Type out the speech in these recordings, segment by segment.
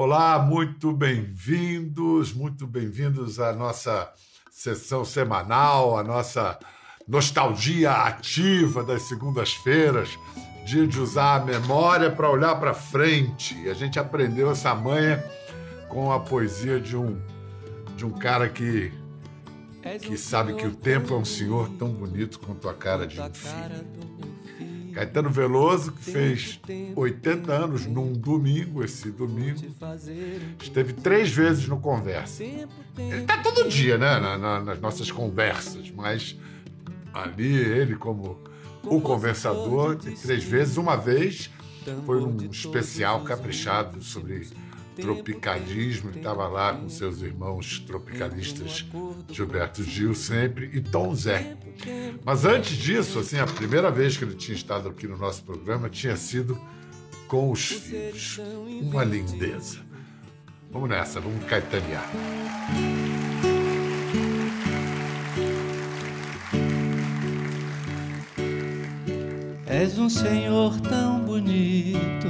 Olá, muito bem-vindos, muito bem-vindos à nossa sessão semanal, a nossa nostalgia ativa das segundas-feiras, dia de usar a memória para olhar para frente. A gente aprendeu essa manha com a poesia de um de um cara que que sabe que o tempo é um senhor tão bonito quanto a cara de um filho. Caetano Veloso, que fez 80 anos num domingo, esse domingo, esteve três vezes no Conversa. Ele está todo dia, né, na, na, nas nossas conversas, mas ali ele como o conversador, três vezes, uma vez foi um especial caprichado sobre tropicalismo, estava lá com seus irmãos tropicalistas Gilberto Gil sempre e Tom Zé. Mas antes disso, assim, a primeira vez que ele tinha estado aqui no nosso programa tinha sido com os filhos. Uma lindeza. Vamos nessa, vamos caetanear. És um senhor tão bonito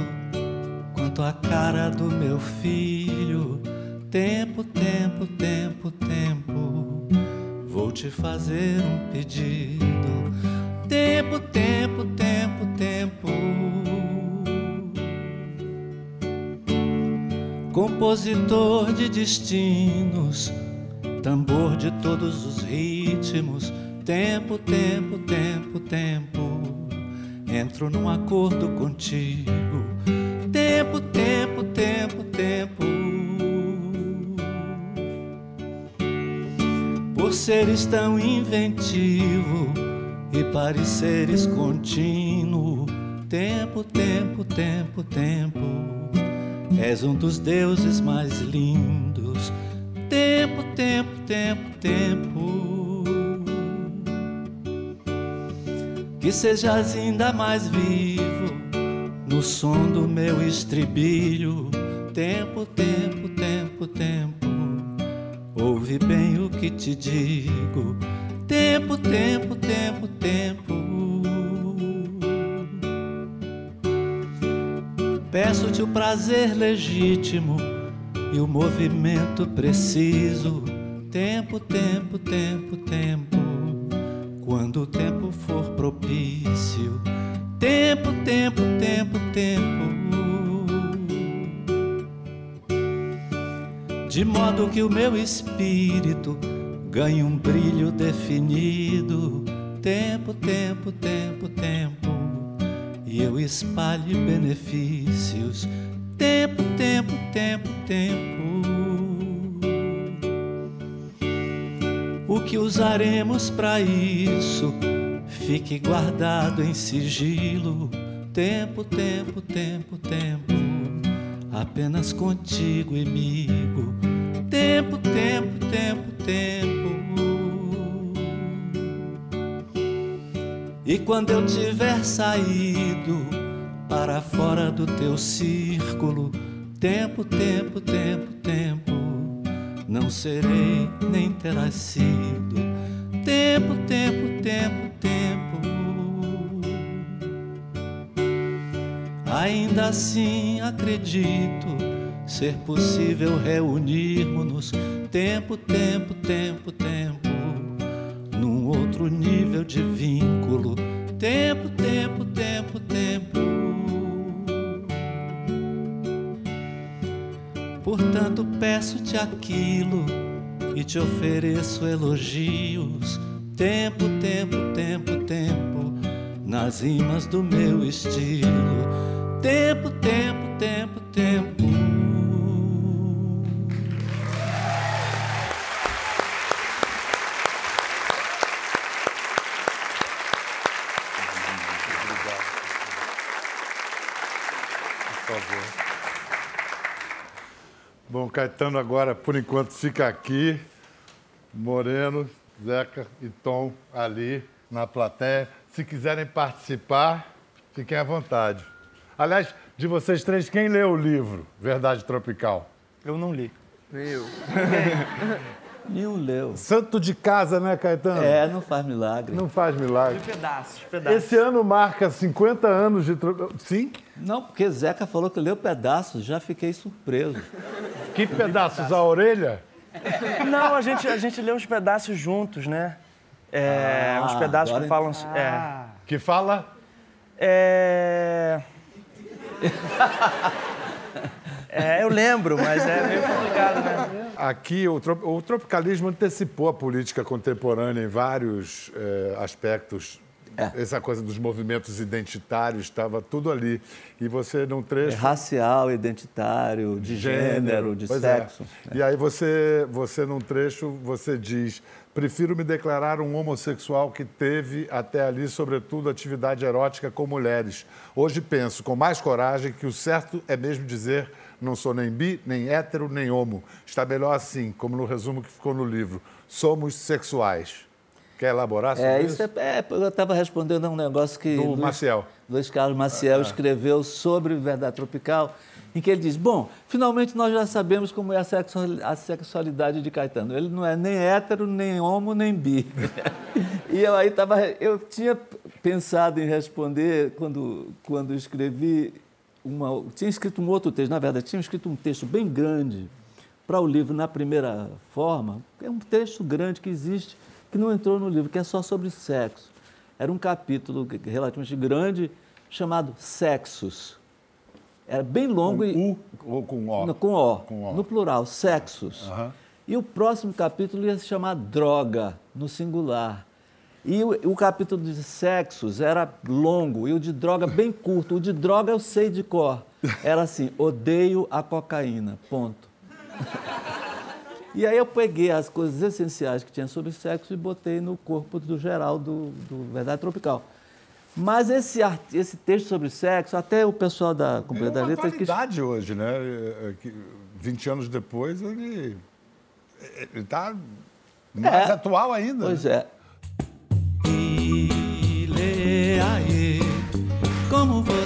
quanto a cara do meu filho. Tempo, tempo, tempo, tempo, te fazer um pedido. Tempo, tempo, tempo, tempo. Compositor de destinos, tambor de todos os ritmos. Tempo, tempo, tempo, tempo. Entro num acordo contigo seres tão inventivo e pareceres contínuo, tempo, tempo, tempo, tempo. És um dos deuses mais lindos. Tempo, tempo, tempo, tempo. Que sejas ainda mais vivo no som do meu estribilho. Tempo, tempo, que te digo. Tempo, tempo, tempo, tempo. Peço-te o prazer legítimo e o movimento preciso. Tempo, tempo, tempo, tempo. Quando o tempo for propício Tempo, tempo, tempo, tempo. De modo que o meu espírito ganhe um brilho definido. Tempo, tempo, tempo, tempo. E eu espalhe benefícios. Tempo, tempo, tempo, tempo. O que usaremos para isso? fique guardado em sigilo. Tempo, tempo, tempo, tempo, apenas contigo, amigo. Tempo, tempo, tempo, tempo. E quando eu tiver saído para fora do teu círculo, tempo, tempo, tempo, tempo, não serei nem terás sido. Tempo, tempo, tempo, Ainda assim acredito ser possível reunirmos-nos tempo, tempo, tempo, tempo, num outro nível de vínculo. Tempo, tempo, tempo, tempo. Portanto, peço-te aquilo e te ofereço elogios. Tempo, tempo, tempo, tempo, nas rimas do meu estilo Tempo, tempo, tempo, tempo. Caetano agora, por enquanto, fica aqui. Moreno, Zeca e Tom ali na plateia. Se quiserem participar, fiquem à vontade. Aliás, de vocês três, quem leu o livro Verdade Tropical? Eu não li. Eu. Nenhum leu. Santo de casa, né, Caetano? É, não faz milagre. Não faz milagre. De pedaços, pedaços. Esse ano marca 50 anos de. Sim? Não, porque Zeca falou que leu pedaços, já fiquei surpreso. Que pedaços? A orelha? Não, a gente, a gente lê uns pedaços juntos, né? É, Ah, uns pedaços que falam. Ah. Que fala? É. É. É, eu lembro, mas é meio complicado, né? Aqui, o, o tropicalismo antecipou a política contemporânea em vários eh, aspectos. Essa coisa dos movimentos identitários estava tudo ali. E você, num É trecho. racial, identitário, de gênero, de Pois é. sexo. E aí você, você, num trecho, você diz: prefiro me declarar um homossexual que teve até ali, sobretudo, atividade erótica com mulheres. Hoje penso com mais coragem que o certo é mesmo dizer não sou nem bi, nem hétero, nem homo. Está melhor assim, como no resumo que ficou no livro. Somos sexuais. Quer elaborar sobre É, isso? isso é, é, eu estava respondendo a um negócio que Do Luiz, Maciel. Luiz Carlos Maciel escreveu sobre Verdade Tropical, em que ele diz, bom, finalmente nós já sabemos como é a sexualidade de Caetano. Ele não é nem hétero, nem homo, nem bi. e eu aí estava... Eu tinha pensado em responder quando, quando escrevi uma... Tinha escrito um outro texto, na verdade, tinha escrito um texto bem grande para o livro na primeira forma. É um texto grande que existe, que não entrou no livro, que é só sobre sexo. Era um capítulo relativamente grande chamado Sexos. Era bem longo e U ou com O? no- com o, Com O. no plural, sexos. Aham. E o próximo capítulo ia se chamar droga, no singular. E o, o capítulo de sexos era longo e o de droga bem curto. O de droga eu sei de cor. Era assim: odeio a cocaína. Ponto. E aí eu peguei as coisas essenciais que tinha sobre sexo e botei no corpo do geral do, do Verdade Tropical. Mas esse, esse texto sobre sexo, até o pessoal da É Companhia das uma Letras... quis- atualidade hoje, né? É, é que 20 anos depois, ele está mais É. atual ainda. Pois né? é.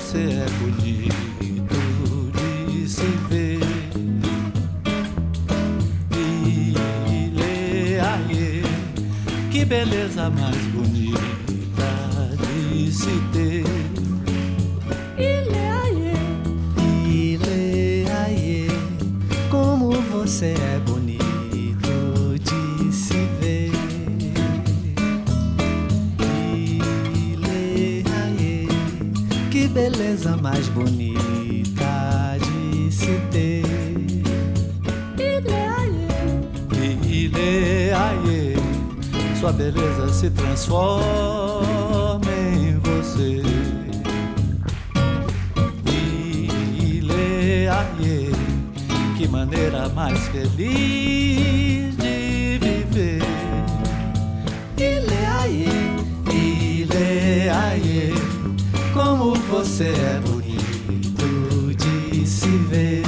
Você é bonito de se ver. Ile, aê, que beleza mais bonita de se ter. Ile, aie, como você é bonito beleza mais bonita de se ter. Ile, aie, Ile, aie, sua beleza se transforma em você. Ile, aie, que maneira mais feliz você é bonito de se ver.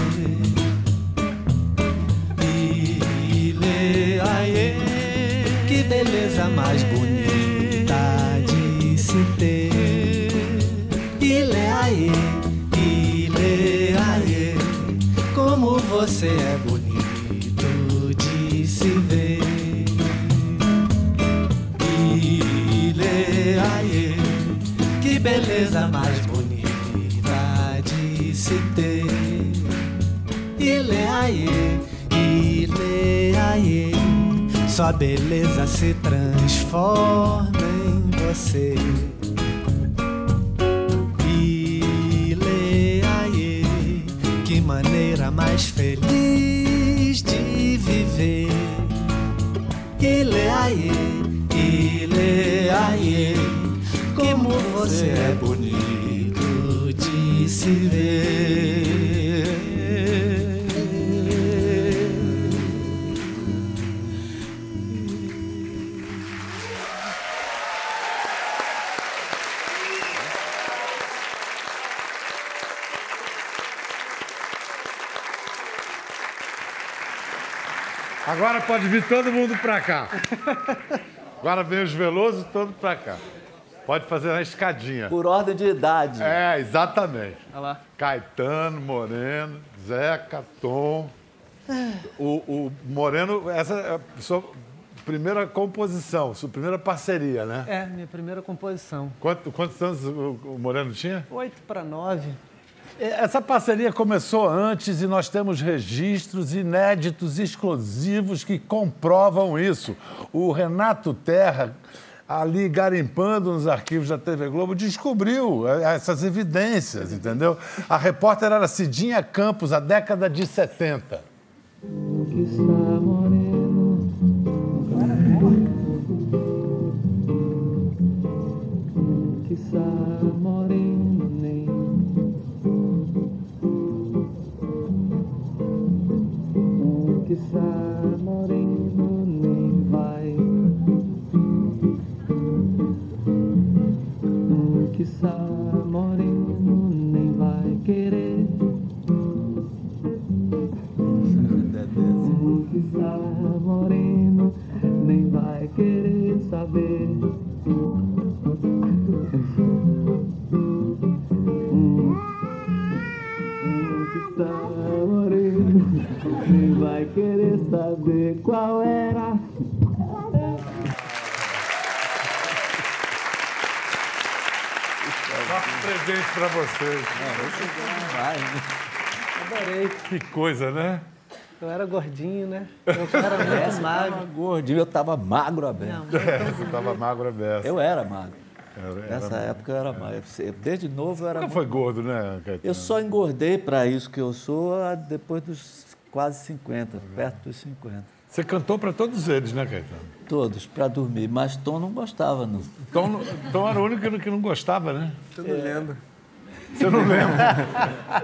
Sua beleza se transforma em você. Ile, aie, que maneira mais feliz de viver. Ile, aie, ile, aie, como você é bonito de se ver. Pode vir todo mundo pra cá. Agora vem os Veloso todo pra cá. Pode fazer na escadinha. por ordem de idade. É, exatamente. Olha lá. Caetano, Moreno, Zeca, Tom. O, o Moreno, essa é a sua primeira composição, sua primeira parceria, né? É, minha primeira composição. Quanto, quantos anos o, o Moreno tinha? Oito para nove. Essa parceria começou antes e nós temos registros inéditos, exclusivos, que comprovam isso. O Renato Terra, ali garimpando nos arquivos da TV Globo, descobriu essas evidências, entendeu? A repórter era Cidinha Campos, a década de 70. Está moreno nem vai. Que moreno que está moreno nem vai querer saber qual era. Nosso presente para vocês. Adorei. Que coisa, né? Eu era gordinho, né? Eu era muito magro. Tava gordinho, eu tava magro aberto. Não, Você estava magro a beça. Eu era magro. Era- era- Nessa época eu era magro. Desde novo eu era Nunca muito foi gordo, né, Caetano? Eu só engordei para isso que eu sou ah, depois dos quase 50, perto dos 50. Você cantou para todos eles, né, Caetano? Todos, para dormir. Mas Tom não gostava, não. Tom, Tom era o único que não- gostava, né? Eu não lembro. Você não lembra?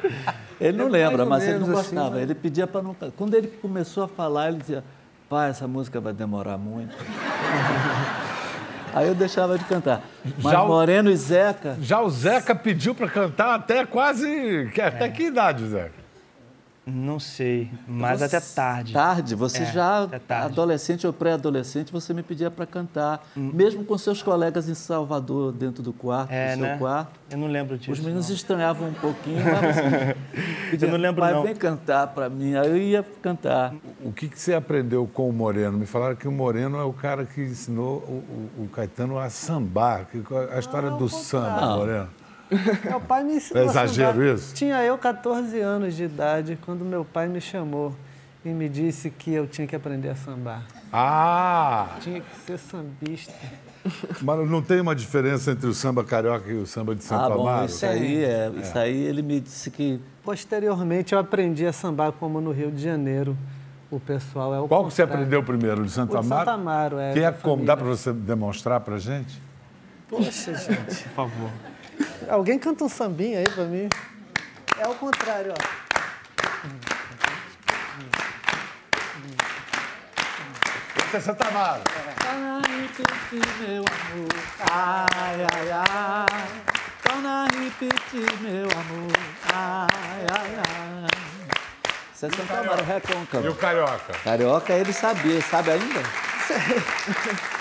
Ele não É lembra, mais mas ele não assim, gostava. né? Ele pedia para não. Quando ele começou a falar, ele dizia: pai, essa música vai demorar muito. Aí eu deixava de cantar. Mas Já o- Moreno e Zeca, Já o Zeca pediu para cantar até quase... Até que idade, Zeca? Não sei, mas até tarde. Tarde, você É, já, é tarde. adolescente ou pré-adolescente, você me pedia para cantar. Mesmo com seus colegas em Salvador, dentro do quarto, Hum. É, do seu né? quarto. Eu não lembro disso. Os meninos não. estranhavam um pouquinho, mas você pedia, Eu não lembro, pai, não. vem cantar para mim. Aí eu ia cantar. O que, que você aprendeu com o Moreno? Me falaram que o Moreno é o cara que ensinou o, o- o Caetano a sambar. Que- A história do samba. Moreno. Meu pai me ensinou É exagero a sambar. isso? Tinha eu 14 anos de idade quando meu pai me chamou e me disse que eu tinha que aprender a sambar. Ah! Tinha que ser sambista. Mas não tem uma diferença entre o samba carioca e o samba de Santo ah, bom, Amaro? isso aí, é, isso aí ele me disse que Posteriormente, eu aprendi a sambar como no Rio de Janeiro. O pessoal é o Qual que você aprendeu primeiro? De Santo O de Amaro? Santo Amaro, é. Quem é como? Dá para família. você demonstrar para gente? Poxa, gente. Por favor. Alguém canta um sambinha aí pra mim? É o contrário, ó. Isso é Santo Amaro. Torna a repetir, meu amor. Ai, ai, ai. Torna a repetir, meu amor. Ai, ai, ai. Isso é Santa Amaro E Recôncavo. o carioca? Carioca ele sabia, sabe ainda?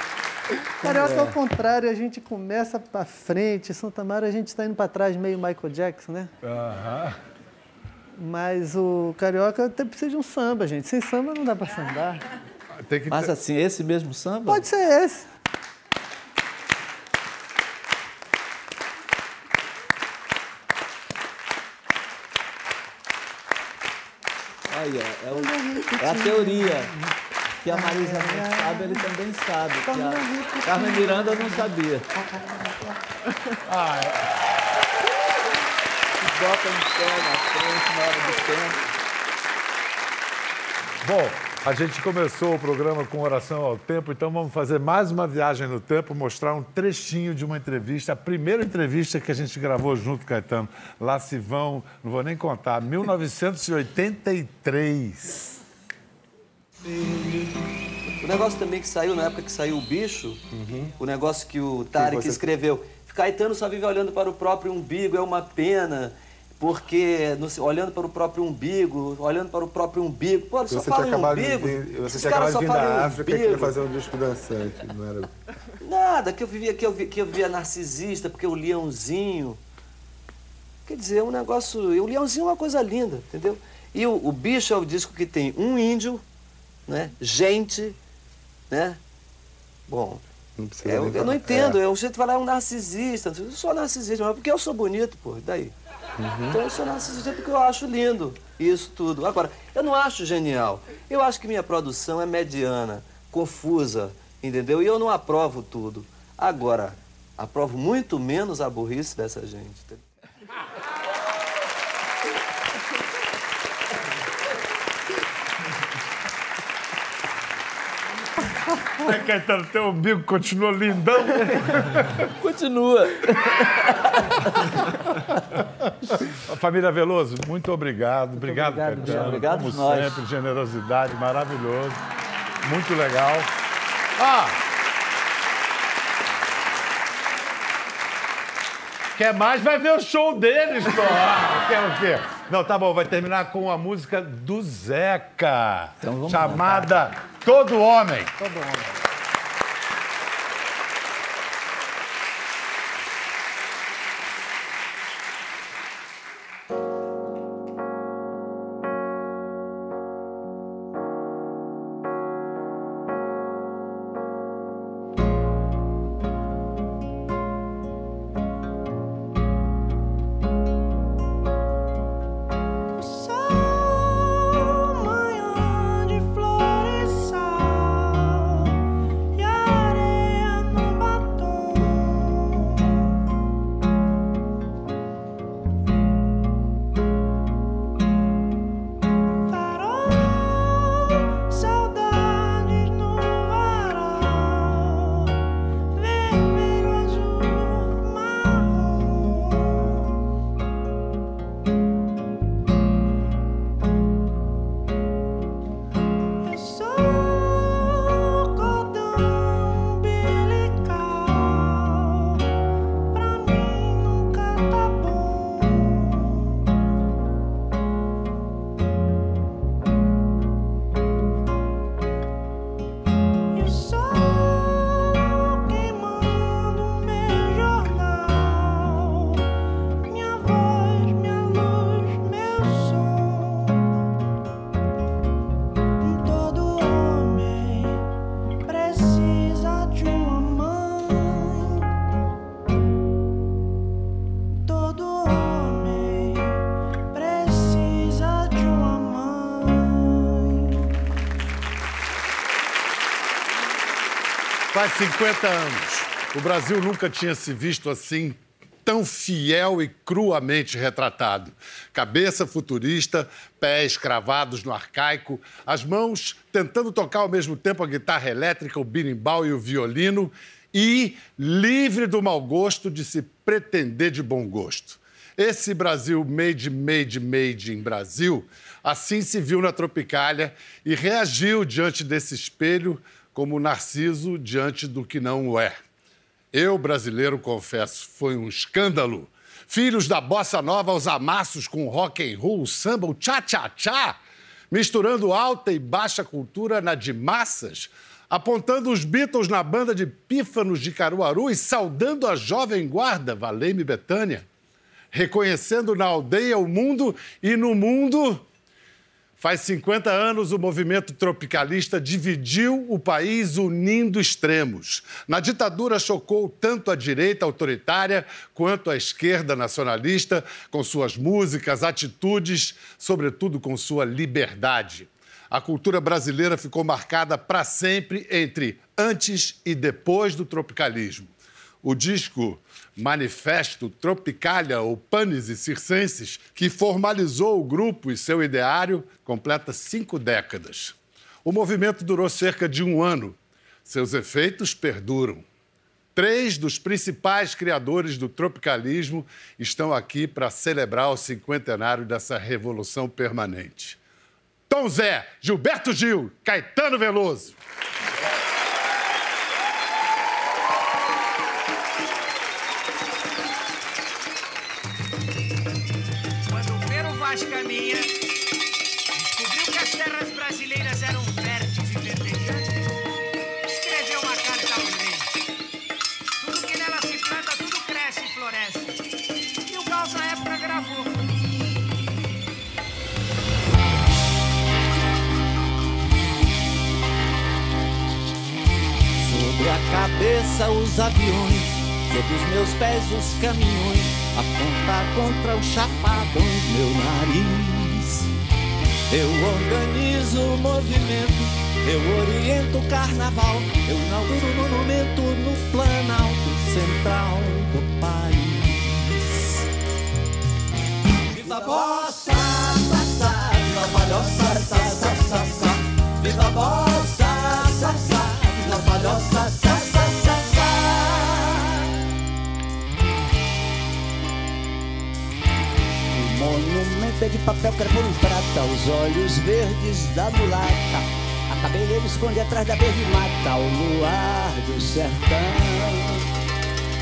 Carioca é o contrário, a gente começa pra frente. Santa Amaro a gente tá indo pra trás, meio Michael Jackson, né? Aham. Mas o carioca até precisa de um samba, gente. Sem samba não dá pra sambar. Tem que Mas ter... assim, esse mesmo samba? Pode ser esse. Aí, ó, é, o- é a teoria. Que a Marisa não sabe, ele também sabe. Que a Carmen Miranda não sabia. Ah, Bota um pé na frente na hora do tempo. Bom, a gente começou o programa com oração ao tempo, então vamos fazer mais uma viagem no tempo, mostrar um trechinho de uma entrevista, a primeira entrevista que a gente gravou junto, Caetano. Lá se vão, não vou nem contar, 1983. O negócio também que saiu na época que saiu o bicho, o negócio que o Tarek escreveu. Caetano só vive olhando para o próprio umbigo, é uma pena. Porque no- olhando para o próprio umbigo, olhando para o próprio umbigo. Pô, só Você fala em umbigo. de você tinha caras acabado de só vir da em África que queria umbigo. fazer um disco dançante, não era? Nada, que eu vivia, que eu, que eu via narcisista, porque o leãozinho. Quer dizer, é um negócio. O leãozinho é uma coisa linda, entendeu? E o, o Bicho é o disco que tem um índio, né? Gente, né? Bom, Não é, eu, eu não entendo. É. O jeito de falar é um narcisista. Eu sou narcisista, mas porque eu sou bonito, pô. e Daí. Então eu sou narcisista porque eu acho lindo isso tudo. Agora, eu não acho genial. Eu acho que minha produção é mediana, confusa, entendeu? E eu não aprovo tudo. Agora, aprovo muito menos a burrice dessa gente. entendeu? É, Caetano, teu umbigo continua lindão. Continua. Família Veloso, muito obrigado. Obrigado, obrigado, Caetano. Obrigado Como nós. sempre, generosidade, maravilhoso. Muito legal. Ah! Quer mais? Vai ver o show deles, porra! Quer o quê? Não, tá bom, vai terminar com a música do Zeca. Então vamos chamada Todo Homem. Todo homem. 50 anos. O Brasil nunca tinha se visto assim tão fiel e cruamente retratado. Cabeça futurista, pés cravados no arcaico, as mãos tentando tocar ao mesmo tempo a guitarra elétrica, o birimbau e o violino, e livre do mau gosto de se pretender de bom gosto. Esse Brasil made, made, made em Brasil, assim se viu na Tropicália e reagiu diante desse espelho como Narciso diante do que não o é. Eu, brasileiro, confesso, foi um escândalo. Filhos da bossa nova aos amassos com rock and roll, samba, o tchá-tchá-tchá, misturando alta e baixa cultura na de massas, apontando os Beatles na banda de pífanos de Caruaru e saudando a jovem guarda, Valei-me Betânia, reconhecendo na aldeia o mundo e no mundo Faz 50 anos o movimento tropicalista dividiu o país unindo extremos. Na ditadura chocou tanto a direita autoritária quanto a esquerda nacionalista com suas músicas, atitudes, sobretudo com sua liberdade. A cultura brasileira ficou marcada para sempre entre antes e depois do tropicalismo. O disco Manifesto Tropicália ou Panis e Circenses, que formalizou o grupo e seu ideário, completa cinco décadas. O movimento durou cerca de um ano. Seus efeitos perduram. Três dos principais criadores do tropicalismo estão aqui para celebrar o cinquentenário dessa revolução permanente. Tom Zé, Gilberto Gil, Caetano Veloso. ginástica descobriu que as terras brasileiras eram férteis e verdejantes, escreveu uma carta ao rei. Tudo que nela se planta, tudo cresce e floresce. E o caos na época gravou. Sobre a cabeça os aviões, sobre os meus pés os caminhões aponta contra os chapadões meu nariz. Eu organizo o movimento, eu oriento o carnaval, eu inauguro o monumento no planalto central do país. Viva bossa, sa, sa, viva a palhoça, sa, sa, sa, sa. Viva bossa, sa, sa, viva a palhoça, é de papel crepom em prata, os olhos verdes da mulata. A cabeleira esconde atrás da verde mata, o luar do sertão.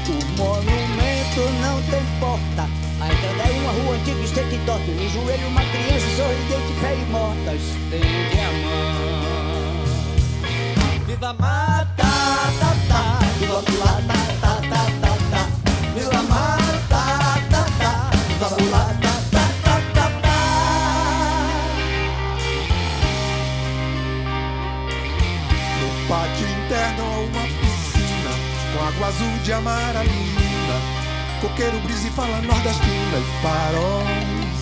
O monumento não tem porta, ainda é uma rua antiga, estreita e torta. No joelho uma criança sorridente, fé e morta, estende a mão. Viva mata, ta, ta, viva mulata, ta, ta, ta, ta. Viva mata, água azul de amaralina. Coqueiro brisa e fala nordestina e faróis.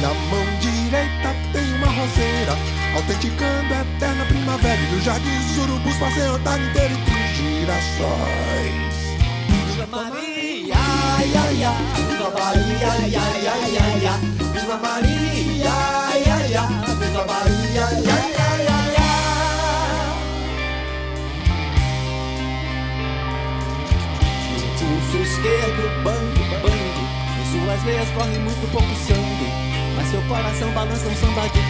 Na mão direita tem uma roseira, autenticando a eterna primavera. E no jardim os urubus passeiam a tarde inteira entre girassóis. Viva Maria, ai, ai, ai. Viva Bahia, ai, ai, ai, ai, ai. Viva Maria, ai, ai, ai. Viva Bahia, ai, ai, esquerdo, bang, bang. Em suas veias corre muito pouco sangue, mas seu coração balança um samba de.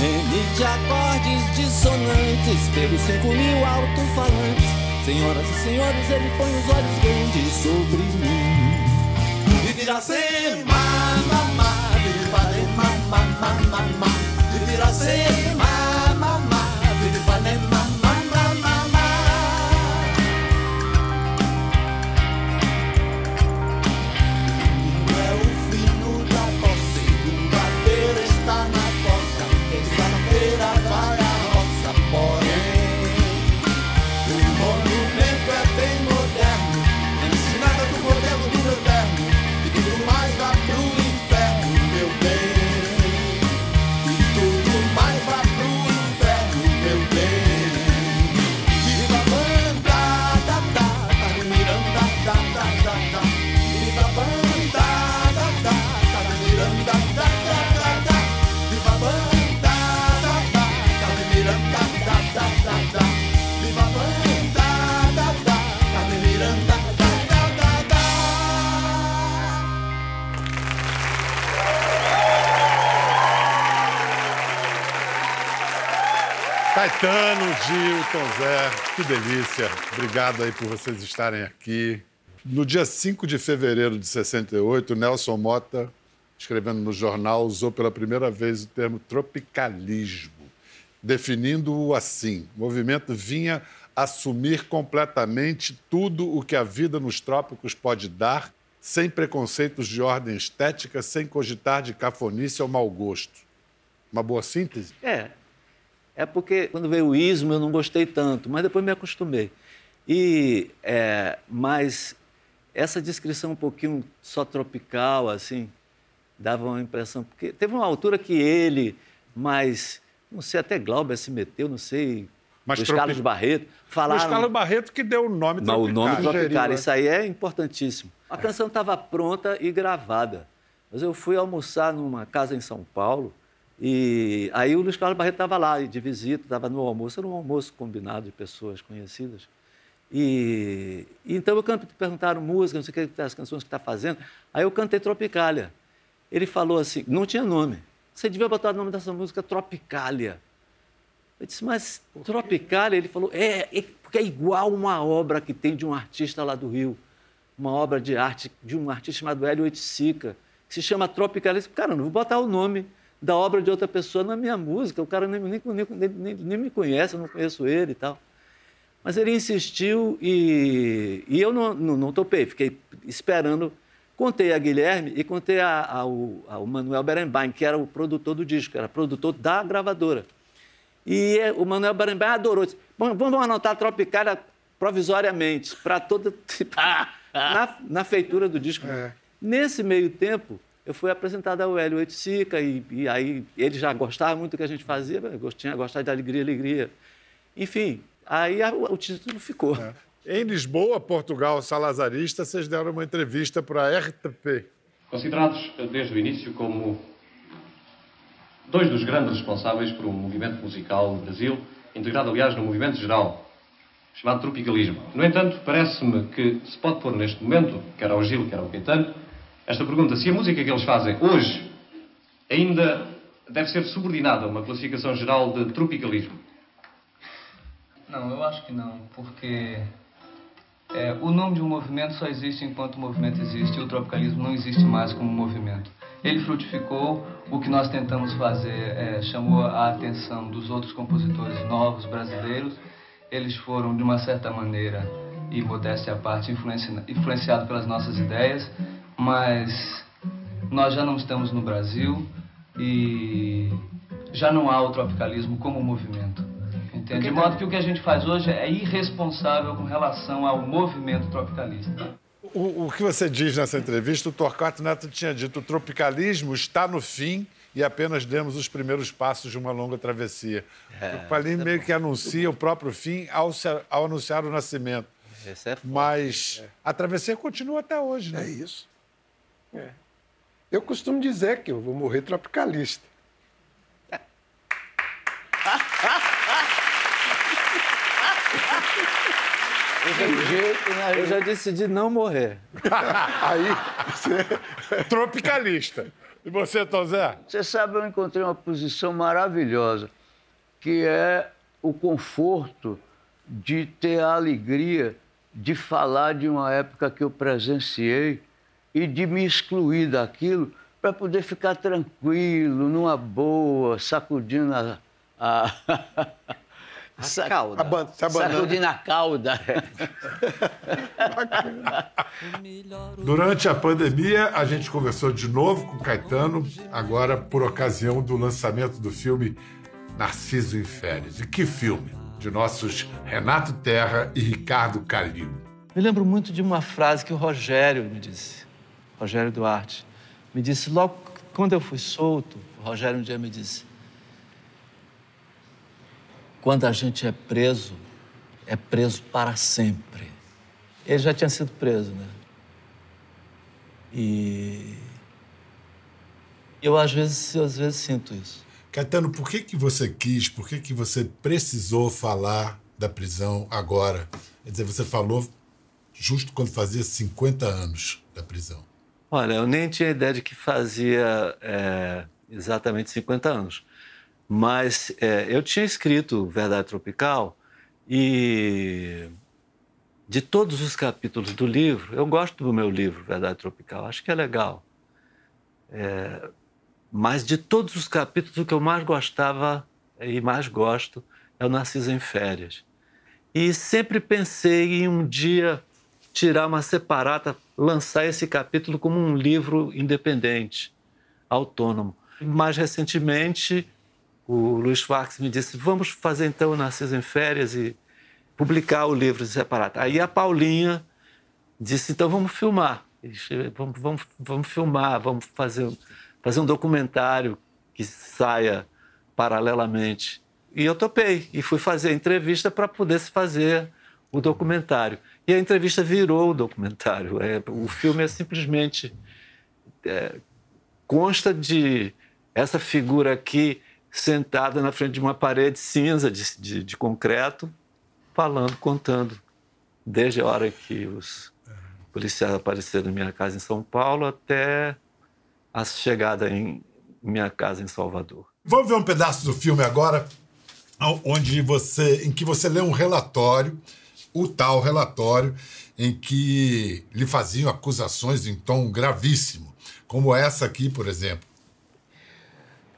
N de acordes dissonantes pelos cinco mil alto-falantes. Senhoras e senhores, ele põe os olhos grandes sobre mim. Vive Iracema, que delícia. Obrigado aí por vocês estarem aqui. No dia 5 de fevereiro de 68, Nelson Mota, escrevendo no jornal, usou pela primeira vez o termo tropicalismo, definindo-o assim: o movimento vinha assumir completamente tudo o que a vida nos trópicos pode dar, sem preconceitos de ordem estética, sem cogitar de cafonice ou mau gosto. Uma boa síntese? É. É porque quando veio o ismo eu não gostei tanto, mas depois me acostumei. E, é, mas essa descrição um pouquinho só tropical, assim, dava uma impressão. Porque teve uma altura que ele, mas não sei, até Glauber se meteu, não sei. Mas Luiz tropi- Carlos Barreto, falaram. Luiz Carlos Barreto que deu o nome Mas o nome Tropicália, é. isso aí é importantíssimo. A canção estava pronta e gravada. Mas eu fui almoçar numa casa em São Paulo e aí o Luiz Carlos Barreto estava lá, de visita, estava no almoço, era um almoço combinado de pessoas conhecidas. E, e então eu canto, perguntaram música, não sei o que, as canções que está fazendo. Aí eu cantei Tropicália. Ele falou assim, não tinha nome. Você devia botar o nome dessa música Tropicália. Eu disse, mas Tropicália, ele falou, é, é porque é igual uma obra que tem de um artista lá do Rio, uma obra de arte de um artista chamado Hélio Oiticica, que se chama Tropicália. Eu disse, cara, não vou botar o nome da obra de outra pessoa na minha música, o cara nem, nem, nem, nem, me conhece, eu não conheço ele e tal. Mas ele insistiu e, e eu não, não, não topei, fiquei esperando. Contei a Guilherme e contei a- ao, ao Manuel Berenbaim, que era o produtor do disco, era produtor da gravadora. E é, o Manuel Barenbaim adorou. Disse, "Bom, vamos anotar Tropicália provisoriamente, para toda. na, na feitura do disco. Nesse meio tempo, eu fui apresentado ao Hélio Oiticica, e, e aí ele já gostava muito do que a gente fazia, tinha gostado de Alegria, Alegria. Enfim, aí a- o título ficou. Em Lisboa, Portugal, Salazarista, vocês deram uma entrevista para a RTP. Considerados desde o início como dois dos grandes responsáveis por um movimento musical no Brasil, integrado, aliás, no movimento geral, chamado tropicalismo. No entanto, parece-me que se pode pôr neste momento, quer ao Gil, quer ao Caetano, esta pergunta: se a música que eles fazem hoje ainda deve ser subordinada a uma classificação geral de tropicalismo. Não, eu acho que não, porque é, o nome de um movimento só existe enquanto o movimento existe e o tropicalismo não existe mais como movimento. Ele frutificou, o que nós tentamos fazer é, chamou a atenção dos outros compositores novos brasileiros. Eles foram, de uma certa maneira, e modéstia à parte, influenci- influenciados pelas nossas ideias, mas nós já não estamos no Brasil e já não há o tropicalismo como movimento. Entende? De modo que o que a gente faz hoje é irresponsável com relação ao movimento tropicalista. O, o que você diz nessa entrevista, o Torquato Neto tinha dito, o tropicalismo está no fim e apenas demos os primeiros passos de uma longa travessia. É, o Tropicalismo meio que anuncia o próprio fim ao, ao anunciar o nascimento. É Mas a travessia continua até hoje, né? É isso. É. Eu costumo dizer que eu vou morrer tropicalista. Eu já decidi não morrer. Aí, Tropicalista. E você, Tom Zé? Você sabe, eu encontrei uma posição maravilhosa, que é o conforto de ter a alegria de falar de uma época que eu presenciei e de me excluir daquilo para poder ficar tranquilo, numa boa, sacudindo a. a... Sa- cauda. Abanando. Sacudindo a cauda. Durante a pandemia, a gente conversou de novo com o Caetano, agora por ocasião do lançamento do filme Narciso em Férias. E que filme? De nossos Renato Terra e Ricardo Calil. Me lembro muito de uma frase que o Rogério me disse, Rogério Duarte, me disse logo quando eu fui solto, o Rogério um dia me disse: quando a gente é preso, é preso para sempre. Ele já tinha sido preso, né? E eu às vezes, às vezes sinto isso. Caetano, por que, que você quis, por que, que você precisou falar da prisão agora? Quer dizer, você falou justo quando fazia 50 anos da prisão. Olha, eu nem tinha ideia de que fazia é, exatamente 50 anos. Mas é, eu tinha escrito Verdade Tropical e de todos os capítulos do livro, eu gosto do meu livro Verdade Tropical, acho que é legal. É, mas de todos os capítulos, o que eu mais gostava e mais gosto é o Narciso em Férias. E sempre pensei em um dia tirar uma separata, lançar esse capítulo como um livro independente, autônomo. Mais recentemente, o Luiz Fax me disse: vamos fazer então o Narciso em Férias e publicar o livro separado. Aí a Paulinha disse: então vamos filmar, vamos, vamos, vamos filmar, vamos fazer, fazer um documentário que saia paralelamente. E eu topei e fui fazer a entrevista para poder se fazer o documentário. E a entrevista virou o documentário. É, o filme é simplesmente é, consta de essa figura aqui sentada na frente de uma parede cinza de, de, de concreto, falando, contando, desde a hora que os policiais apareceram na minha casa em São Paulo até a chegada em minha casa em Salvador. Vamos ver um pedaço do filme agora, onde você, em que você lê um relatório, o tal relatório, em que lhe faziam acusações em tom gravíssimo, como essa aqui, por exemplo.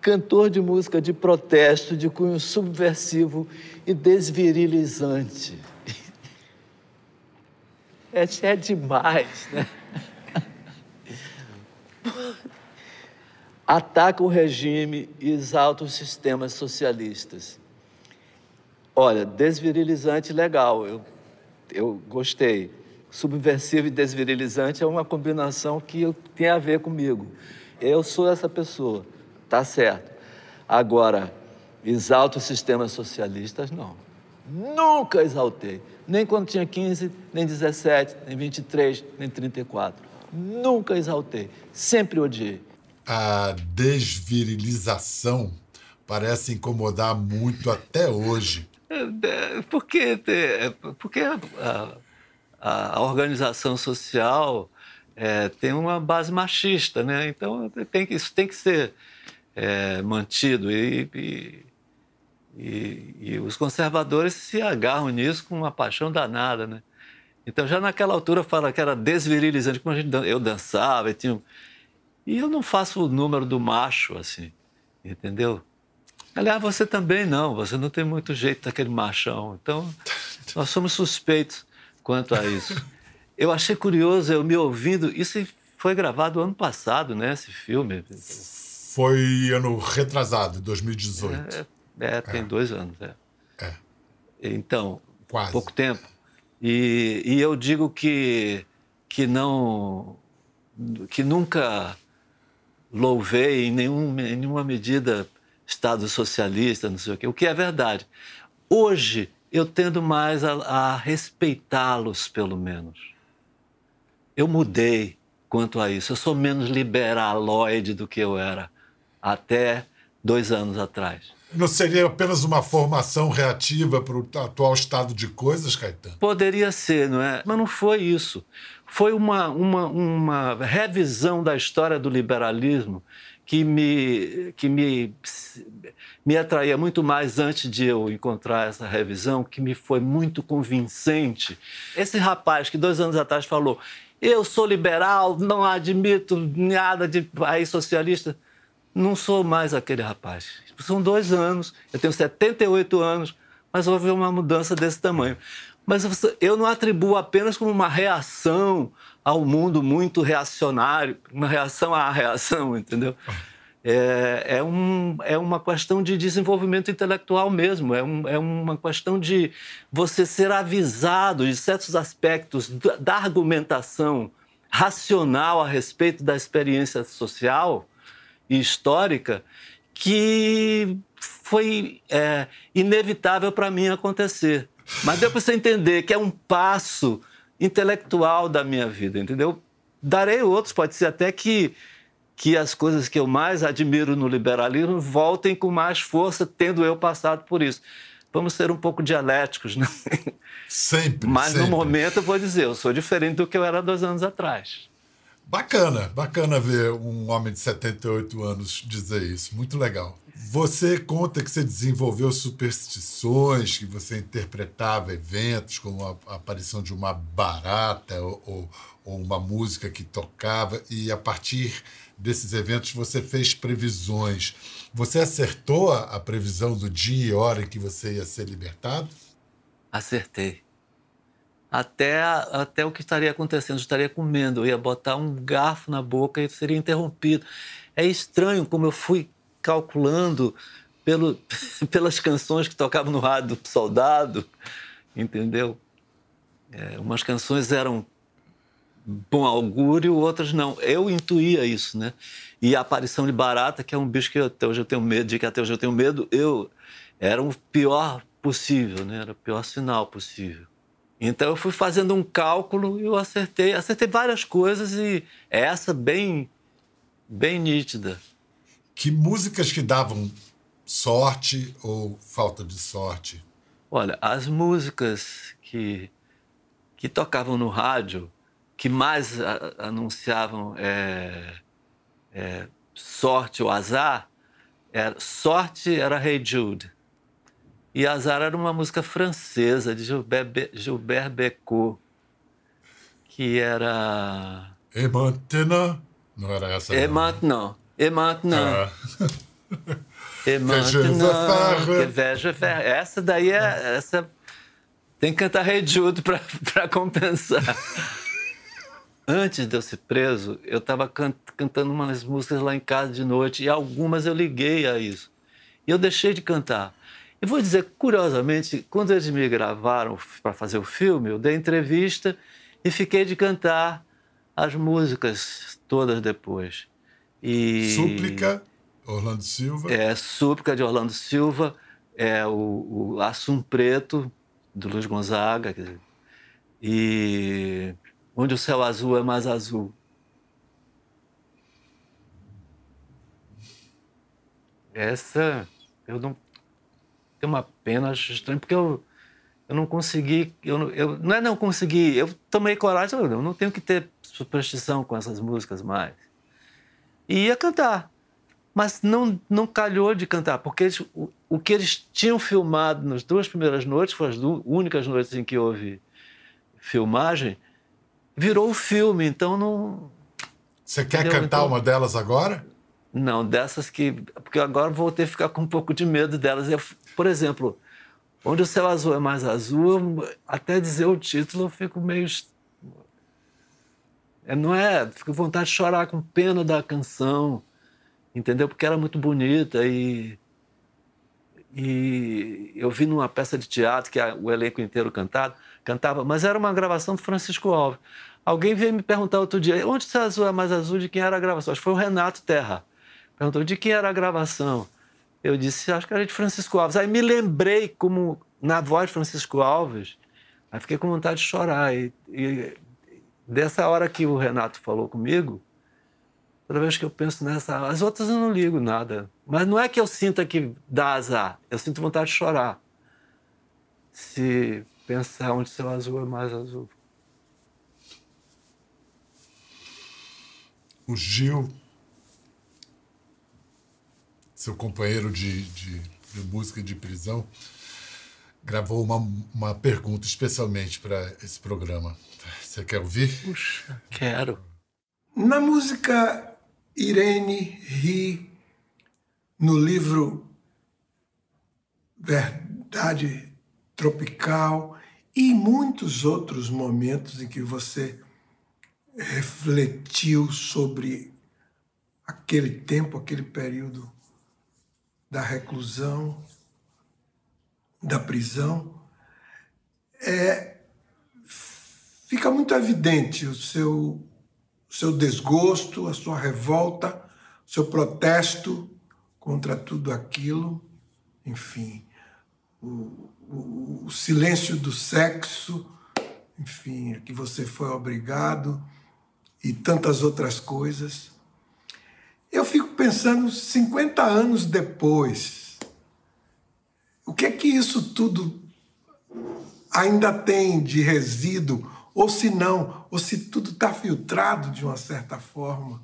Cantor de música de protesto de cunho subversivo e desvirilizante. É, é demais, né? Ataca o regime e exalta os sistemas socialistas. Olha, desvirilizante legal, eu, eu gostei. Subversivo e desvirilizante é uma combinação que tem a ver comigo. Eu sou essa pessoa, tá certo. Agora, exalto sistemas socialistas, não. Nunca exaltei. Nem quando tinha 15, nem 17, nem 23, nem 34. Nunca exaltei. Sempre odiei. A desvirilização parece incomodar muito até hoje. É, Porque, é, porque a, a- a organização social é, tem uma base machista, né? Então tem que- isso tem que ser é, mantido e, e- e- e os conservadores se agarram nisso com uma paixão danada, né? Então já naquela altura fala que era desvirilizante, como a gente eu dançava e tinha e eu não faço o número do macho assim, entendeu? Aliás, você também não, você não tem muito jeito daquele machão. Então, nós somos suspeitos quanto a isso. Eu achei curioso, eu me ouvindo, isso foi gravado ano passado, né, esse filme. Foi ano retrasado, 2018. É, é, tem dois anos, é. É. Então, Quase. pouco tempo. E, e eu digo que, que não... que nunca louvei em, nenhum, em nenhuma medida Estado socialista, não sei o quê, o que é verdade. Hoje, eu tendo mais a, a respeitá-los, pelo menos. Eu mudei quanto a isso. Eu sou menos liberaloide do que eu era até dois anos atrás. Não seria apenas uma formação reativa para o atual estado de coisas, Caetano? Poderia ser, não é? Mas não foi isso. Foi uma, uma, uma revisão da história do liberalismo que me, que me, me atraía muito mais antes de eu encontrar essa revisão, que me foi muito convincente. Esse rapaz que dois anos atrás falou: Eu sou liberal, não admito nada de país socialista. Não sou mais aquele rapaz. São dois anos, eu tenho 78 anos, mas houve uma mudança desse tamanho. Mas eu não atribuo apenas como uma reação ao mundo muito reacionário, uma reação à reação, entendeu? É, é, um, é uma questão de desenvolvimento intelectual mesmo, é, um, é uma questão de você ser avisado de certos aspectos da, da argumentação racional a respeito da experiência social e histórica que foi é, inevitável para mim acontecer. Mas deu para você entender que é um passo intelectual da minha vida, entendeu? Darei outros, pode ser até que, que as coisas que eu mais admiro no liberalismo voltem com mais força, tendo eu passado por isso. Vamos ser um pouco dialéticos, né? Sempre. Mas no sempre. momento eu vou dizer, eu sou diferente do que eu era dois anos atrás. Bacana, bacana ver um homem de 78 anos dizer isso. Muito legal. Você conta que você desenvolveu superstições, que você interpretava eventos como a aparição de uma barata ou, ou- uma música que tocava, e a partir desses eventos você fez previsões. Você acertou a, a previsão do dia e hora em que você ia ser libertado? Acertei. Até, até o que estaria acontecendo, eu estaria comendo, eu ia botar um garfo na boca e seria interrompido. É estranho como eu fui calculando pelo, pelas canções que tocavam no rádio do soldado, entendeu? É, umas canções eram bom augúrio, outras não. Eu intuía isso, né? E a aparição de barata, que é um bicho que até hoje eu tenho medo, de que até hoje eu tenho medo, eu era o pior possível, né? Era o pior sinal possível. Então eu fui fazendo um cálculo e eu acertei, acertei várias coisas e essa bem bem nítida. Que músicas que davam sorte ou falta de sorte? Olha, as músicas que, que tocavam no rádio, que mais a- anunciavam é, é, sorte ou azar, era, sorte era Hey Jude. E azar era uma música francesa de Gilbert, Be- Gilbert Bécaud, que era... Et maintenant? Não era essa? Et não. maintenant, et maintenant. Veux maintenant, que je faire. Essa daí é. Essa... Tem que cantar Rei Jude para compensar. Antes de eu ser preso, eu estava cantando umas músicas lá em casa de noite e algumas eu liguei a isso. E eu deixei de cantar. E vou dizer, curiosamente, quando eles me gravaram para fazer o filme, eu dei entrevista e fiquei de cantar as músicas todas depois. E... Súplica, Orlando Silva. É, Súplica de Orlando Silva, é o, o Assum Preto, do Luiz Gonzaga, dizer, e Onde o Céu Azul é Mais Azul. Essa, eu não. Tem uma pena, acho estranho, porque eu, eu não consegui. Eu, não- eu, não é não consegui, eu tomei coragem, eu não tenho que ter superstição com essas músicas mais. E ia cantar. Mas não, não calhou de cantar, porque eles- o, o que eles tinham filmado nas duas primeiras noites, foram as du- únicas noites em que houve filmagem, virou o filme, então não. Você quer Entendeu? cantar Então- uma delas agora? Não, dessas que. Porque agora vou ter que ficar com um pouco de medo delas. Eu, por exemplo, Onde o Céu Azul é Mais Azul, até dizer o título eu fico meio. É, não é? Fico com vontade de chorar com pena da canção, entendeu? Porque era muito bonita e. E eu vi numa peça de teatro que a- o elenco inteiro cantado, cantava, mas era uma gravação do Francisco Alves. Alguém veio me perguntar outro dia, onde Céu Azul é mais azul, de quem era a gravação? Acho que foi o Renato Terra. Perguntou de quem era a gravação. Eu disse, acho que era de Francisco Alves. Aí me lembrei como na voz de Francisco Alves, aí fiquei com vontade de chorar. E, e dessa hora que o Renato falou comigo, toda vez que eu penso nessa, as outras eu não ligo nada. Mas não é que eu sinta que dá azar, eu sinto vontade de chorar. Se pensar onde seu azul é mais azul. O Gil, seu companheiro de, de, de música de prisão, gravou uma, uma pergunta especialmente para esse programa. Você quer ouvir? Puxa, quero. Na música Irene Ri, no livro Verdade Tropical e em muitos outros momentos em que você refletiu sobre aquele tempo, aquele período da reclusão, da prisão, é, fica muito evidente o seu, seu desgosto, a sua revolta, o seu protesto contra tudo aquilo, enfim, o, o, o silêncio do sexo, enfim, a que você foi obrigado e tantas outras coisas. Eu fico pensando, 50 anos depois, o que é que isso tudo ainda tem de resíduo, ou se não, ou se tudo está filtrado de uma certa forma.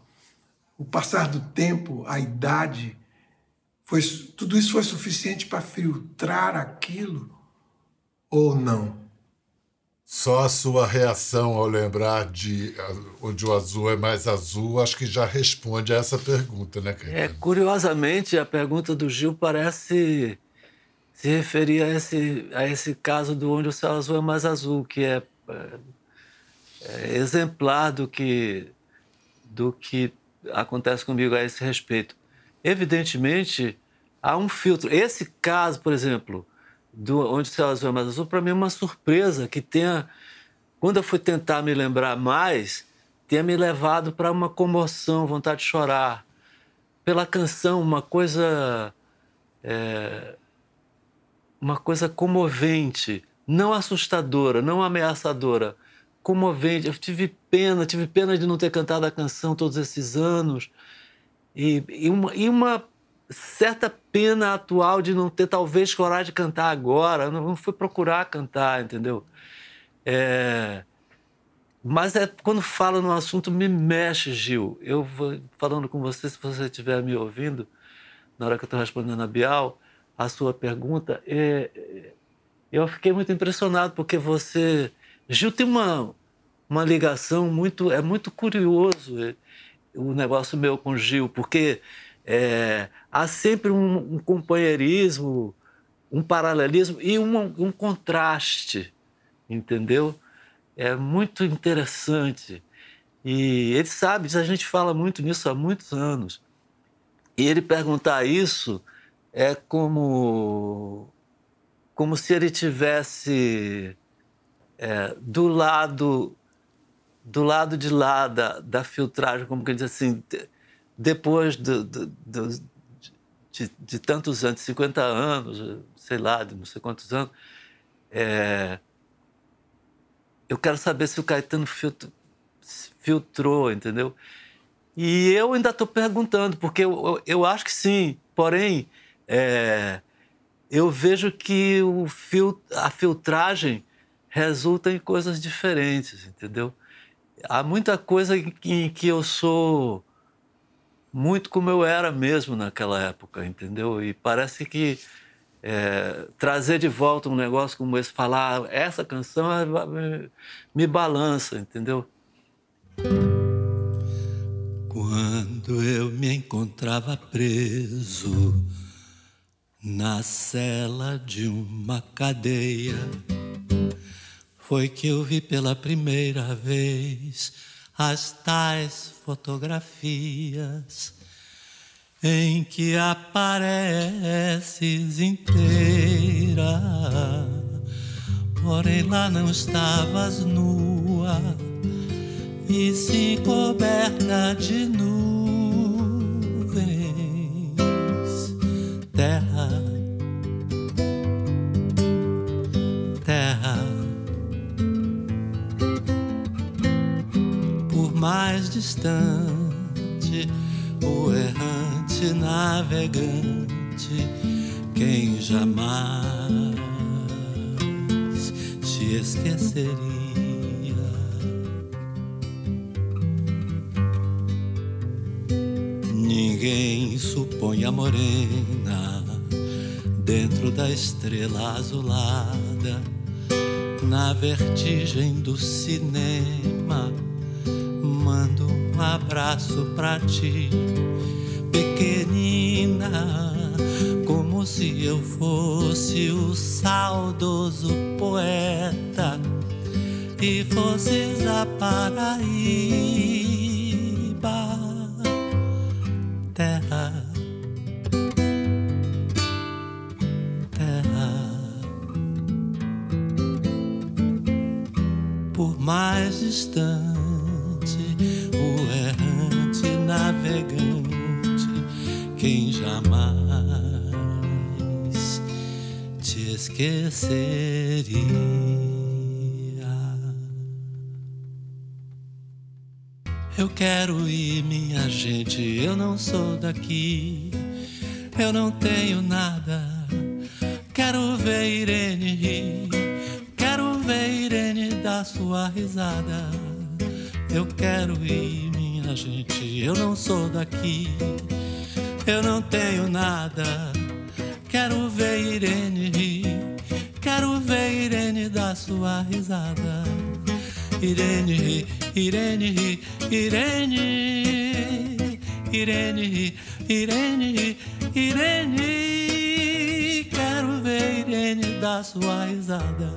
O passar do tempo, a idade, foi, tudo isso foi suficiente para filtrar aquilo ou não? Só a sua reação ao lembrar de onde o azul é mais azul, acho que já responde a essa pergunta, né, Caetano? É, curiosamente, a pergunta do Gil parece se referir a esse, a esse caso do onde o céu azul é mais azul, que é, é, é exemplar do que, do que acontece comigo a esse respeito. Evidentemente, há um filtro. Esse caso, por exemplo, do onde o céu azul é mais azul, para mim é uma surpresa que tenha, quando eu fui tentar me lembrar mais, tenha me levado para uma comoção, vontade de chorar pela canção, uma coisa é, uma coisa comovente, não assustadora, não ameaçadora, comovente. Eu tive pena, tive pena de não ter cantado a canção todos esses anos e, e, uma, e uma certa pena atual de não ter talvez coragem de cantar agora. Eu não fui procurar cantar, entendeu? É, mas é quando fala no assunto me mexe, Gil. Eu vou falando com você, se você estiver me ouvindo, na hora que eu estou respondendo a Bial, a sua pergunta, é, é, eu fiquei muito impressionado porque você, Gil tem uma uma ligação muito é muito curioso é, o negócio meu com Gil porque é, há sempre um, um companheirismo, um paralelismo e um, um contraste, entendeu? É muito interessante. E ele sabe, a gente fala muito nisso há muitos anos. E ele perguntar isso é como como se ele tivesse é, do lado do lado de lá da, da filtragem, como que ele diz assim, depois do, do, do, de, de, tantos anos, 50 anos, sei lá, de não sei quantos anos, é, eu quero saber se o Caetano filtro, filtrou, entendeu? E eu ainda estou perguntando, porque eu, eu, acho que sim, porém, é, eu vejo que fil, a filtragem resulta em coisas diferentes, entendeu? Há muita coisa em que eu sou muito como eu era mesmo naquela época, entendeu? E parece que é, trazer de volta um negócio como esse, falar essa canção é, me, me balança, entendeu? Quando eu me encontrava preso na cela de uma cadeia, foi que eu vi pela primeira vez as tais fotografias em que apareces inteira. Porém, lá não estavas nua e se coberta de nuvens, terra, terra, por mais distante, o errante navegante, quem jamais te esqueceria. Ninguém supõe a morena dentro da estrela azulada, na vertigem do cinema. Mando um abraço pra ti, pequenina, como se eu fosse o saudoso poeta e fosses a Paraíba quero ir, minha gente, eu não sou daqui. Eu não tenho nada. Quero ver Irene rir. Quero ver Irene dar sua risada. Eu quero ir, minha gente, eu não sou daqui. Eu não tenho nada. Quero ver Irene rir. Quero ver Irene dar sua risada. Irene, Irene, Irene, Irene, Irene, Irene. Quero ver Irene dar sua risada.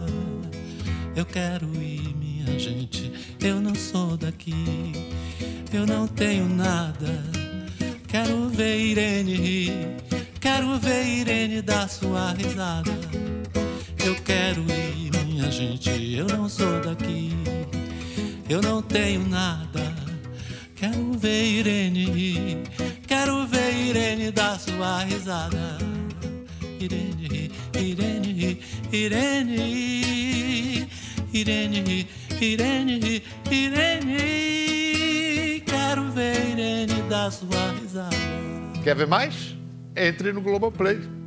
Eu quero ir, minha gente. Eu não sou daqui. Eu não tenho nada. Quero ver Irene. Quero ver Irene dar sua risada. Eu quero ir, minha gente. Eu não sou daqui eu não tenho nada. Quero ver Irene quero ver Irene dar sua risada. Irene, Irene, Irene, Irene, Irene, Irene, quero ver Irene dar sua risada. Quer ver mais? Entre no Globoplay.